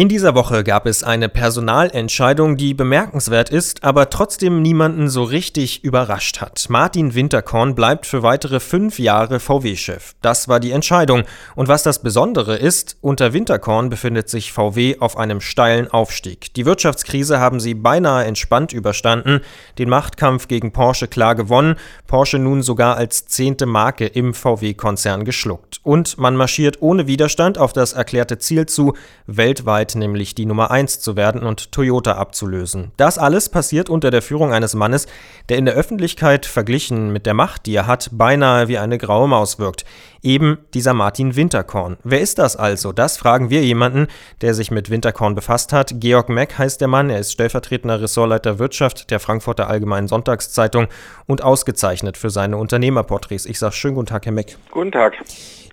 In dieser Woche gab es eine Personalentscheidung, die bemerkenswert ist, aber trotzdem niemanden so richtig überrascht hat. Martin Winterkorn bleibt für weitere fünf Jahre VW-Chef. Das war die Entscheidung. Und was das Besondere ist, unter Winterkorn befindet sich VW auf einem steilen Aufstieg. Die Wirtschaftskrise haben sie beinahe entspannt überstanden, den Machtkampf gegen Porsche klar gewonnen, Porsche nun sogar als zehnte Marke im VW-Konzern geschluckt. Und man marschiert ohne Widerstand auf das erklärte Ziel zu, weltweit Zeit, nämlich die Nummer 1 zu werden und Toyota abzulösen. Das alles passiert unter der Führung eines Mannes, der in der Öffentlichkeit verglichen mit der Macht, die er hat, beinahe wie eine graue Maus wirkt. Eben dieser Martin Winterkorn. Wer ist das also? Das fragen wir jemanden, der sich mit Winterkorn befasst hat. Georg Meck heißt der Mann. Er ist stellvertretender Ressortleiter Wirtschaft der Frankfurter Allgemeinen Sonntagszeitung und ausgezeichnet für seine Unternehmerporträts. Ich sage schönen guten Tag, Herr Meck. Guten Tag.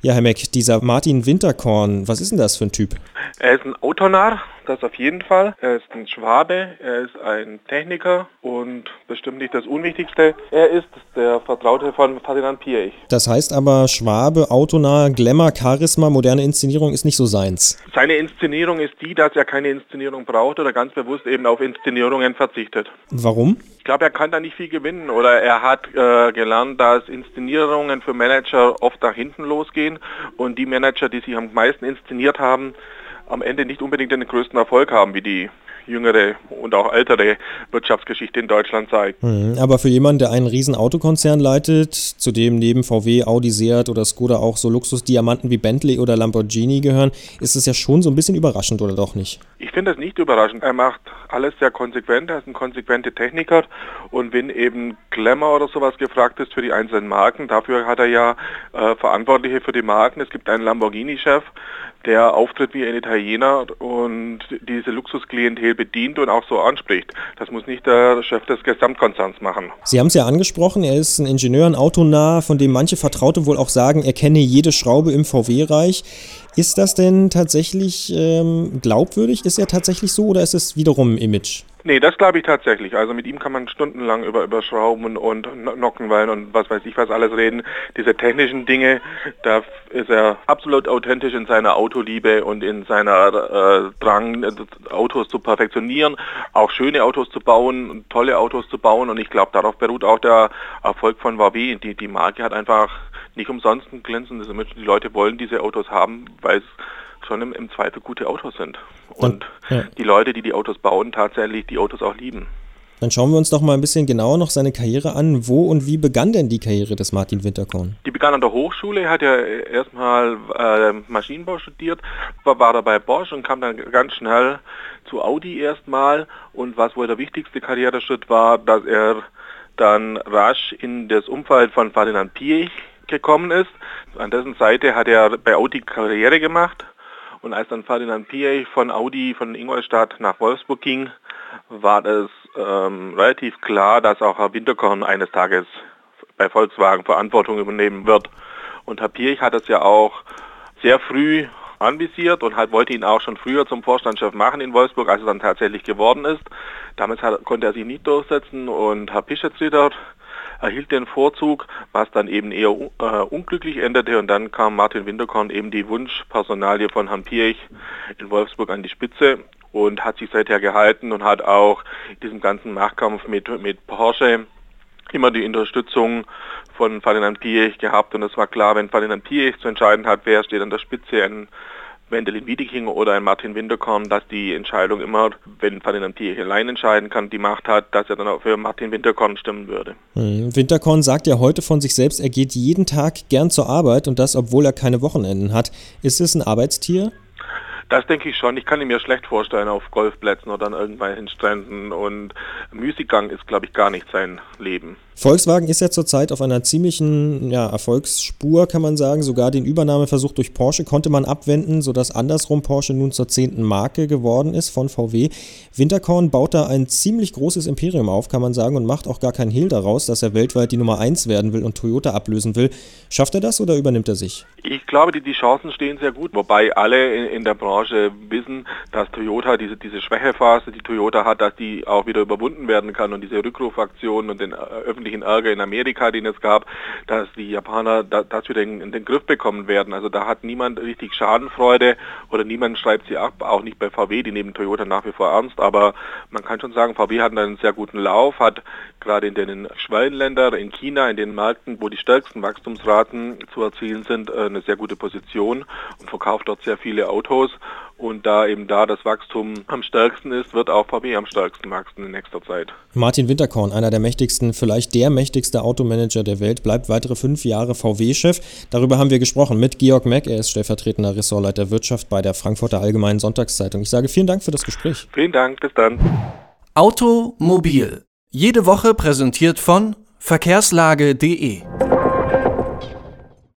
Ja, Herr Meck, dieser Martin Winterkorn, was ist denn das für ein Typ? Er ist ein Autonarr, das auf jeden Fall. Er ist ein Schwabe, er ist ein Techniker und bestimmt nicht das Unwichtigste. Er ist der Vertraute von Ferdinand Piech. Das heißt aber, Schwabe, Autonah, Glamour, Charisma, moderne Inszenierung ist nicht so seins. Seine Inszenierung ist die, dass er keine Inszenierung braucht oder ganz bewusst eben auf Inszenierungen verzichtet. Warum? Ich glaube, er kann da nicht viel gewinnen oder er hat äh, gelernt, dass Inszenierungen für Manager oft nach hinten losgehen und die Manager, die sich am meisten inszeniert haben, am Ende nicht unbedingt den größten Erfolg haben, wie die jüngere und auch ältere Wirtschaftsgeschichte in Deutschland zeigt. Mhm, aber für jemanden, der einen riesen Autokonzern leitet, zu dem neben VW, Audi, Seat oder Skoda auch so Luxusdiamanten wie Bentley oder Lamborghini gehören, ist es ja schon so ein bisschen überraschend, oder doch nicht? Ich finde das nicht überraschend. Er macht alles sehr konsequent, er ist ein konsequenter Techniker und wenn eben Glamour oder sowas gefragt ist für die einzelnen Marken, dafür hat er ja äh, Verantwortliche für die Marken. Es gibt einen Lamborghini-Chef, der auftritt wie ein Italiener und diese Luxusklientel bedient und auch so anspricht. Das muss nicht der Chef des Gesamtkonzerns machen. Sie haben es ja angesprochen, er ist ein Ingenieur, ein Autonah, von dem manche Vertraute wohl auch sagen, er kenne jede Schraube im VW-Reich. Ist das denn tatsächlich ähm, glaubwürdig? Ist er tatsächlich so oder ist es wiederum ein Image? Nee, das glaube ich tatsächlich. Also mit ihm kann man stundenlang über, über Schrauben und Nockenwellen und was weiß ich was alles reden. Diese technischen Dinge, da ist er absolut authentisch in seiner Autoliebe und in seiner äh, Drang, Autos zu perfektionieren, auch schöne Autos zu bauen, tolle Autos zu bauen und ich glaube, darauf beruht auch der Erfolg von VW. Die, die Marke hat einfach nicht umsonst ein glänzendes Image. Die Leute wollen diese Autos haben, weil es schon im, Zweifel gute Autos sind. Und ja. die Leute, die die Autos bauen, tatsächlich die Autos auch lieben. Dann schauen wir uns doch mal ein bisschen genauer noch seine Karriere an. Wo und wie begann denn die Karriere des Martin Winterkorn? Die begann an der Hochschule, er hat ja erstmal äh, Maschinenbau studiert, war, war da bei Bosch und kam dann ganz schnell zu Audi erstmal. Und was wohl der wichtigste Karriereschritt war, dass er dann rasch in das Umfeld von Ferdinand Piech gekommen ist. An dessen Seite hat er bei Audi Karriere gemacht und als dann Ferdinand Piech von Audi von Ingolstadt nach Wolfsburg ging, war es ähm, relativ klar, dass auch Herr Winterkorn eines Tages bei Volkswagen Verantwortung übernehmen wird. Und Herr Piech hat es ja auch sehr früh anvisiert und halt wollte ihn auch schon früher zum Vorstandschef machen in Wolfsburg, als er dann tatsächlich geworden ist. Damals hat, konnte er sich nicht durchsetzen und Herr Pischetsrieder erhielt den Vorzug, was dann eben eher äh, unglücklich endete. Und dann kam Martin Winterkorn eben die Wunschpersonalie von Herrn Piech in Wolfsburg an die Spitze und hat sich seither gehalten und hat auch in diesem ganzen Machtkampf mit, mit Porsche immer die Unterstützung von Ferdinand Piech gehabt. Und es war klar, wenn Ferdinand Piech zu entscheiden hat, wer steht an der Spitze, ein Wendelin Wiedeking oder ein Martin Winterkorn, dass die Entscheidung immer, wenn Ferdinand Piech allein entscheiden kann, die Macht hat, dass er dann auch für Martin Winterkorn stimmen würde. Hm, Winterkorn sagt ja heute von sich selbst, er geht jeden Tag gern zur Arbeit und das, obwohl er keine Wochenenden hat. Ist es ein Arbeitstier? Das denke ich schon. Ich kann ihn mir schlecht vorstellen auf Golfplätzen oder an irgendwelchen Stränden und Musikgang ist, glaube ich, gar nicht sein Leben. Volkswagen ist ja zurzeit auf einer ziemlichen ja, Erfolgsspur, kann man sagen. Sogar den Übernahmeversuch durch Porsche konnte man abwenden, sodass andersrum Porsche nun zur zehnten Marke geworden ist von VW. Winterkorn baut da ein ziemlich großes Imperium auf, kann man sagen, und macht auch gar keinen Hehl daraus, dass er weltweit die Nummer eins werden will und Toyota ablösen will. Schafft er das oder übernimmt er sich? Ich glaube, die, die Chancen stehen sehr gut, wobei alle in, in der Branche wissen, dass Toyota diese, diese Schwächephase, die Toyota hat, dass die auch wieder überwunden werden kann und diese Rückrufaktionen und den äh, öffentlichen Ärger in Amerika, den es gab, dass die Japaner da, das wieder in, in, den Griff bekommen werden. Also da hat niemand richtig Schadenfreude oder niemand schreibt sie ab, auch nicht bei VW, die nehmen Toyota nach wie vor ernst, aber man kann schon sagen, VW hat einen sehr guten Lauf, hat gerade in den Schwellenländern, in China, in den Märkten, wo die stärksten Wachstumsraten zu erzielen sind, eine sehr gute Position und verkauft dort sehr viele Autos und da eben da das Wachstum am stärksten ist, wird auch VW am stärksten wachsen in nächster Zeit. Martin Winterkorn, einer der mächtigsten, vielleicht der mächtigste Automanager der Welt, bleibt weitere fünf Jahre VW-Chef. Darüber haben wir gesprochen mit Georg Meck. Er ist stellvertretender Ressortleiter Wirtschaft bei der Frankfurter Allgemeinen Sonntagszeitung. Ich sage vielen Dank für das Gespräch. Vielen Dank, bis dann. Automobil. Jede Woche präsentiert von verkehrslage.de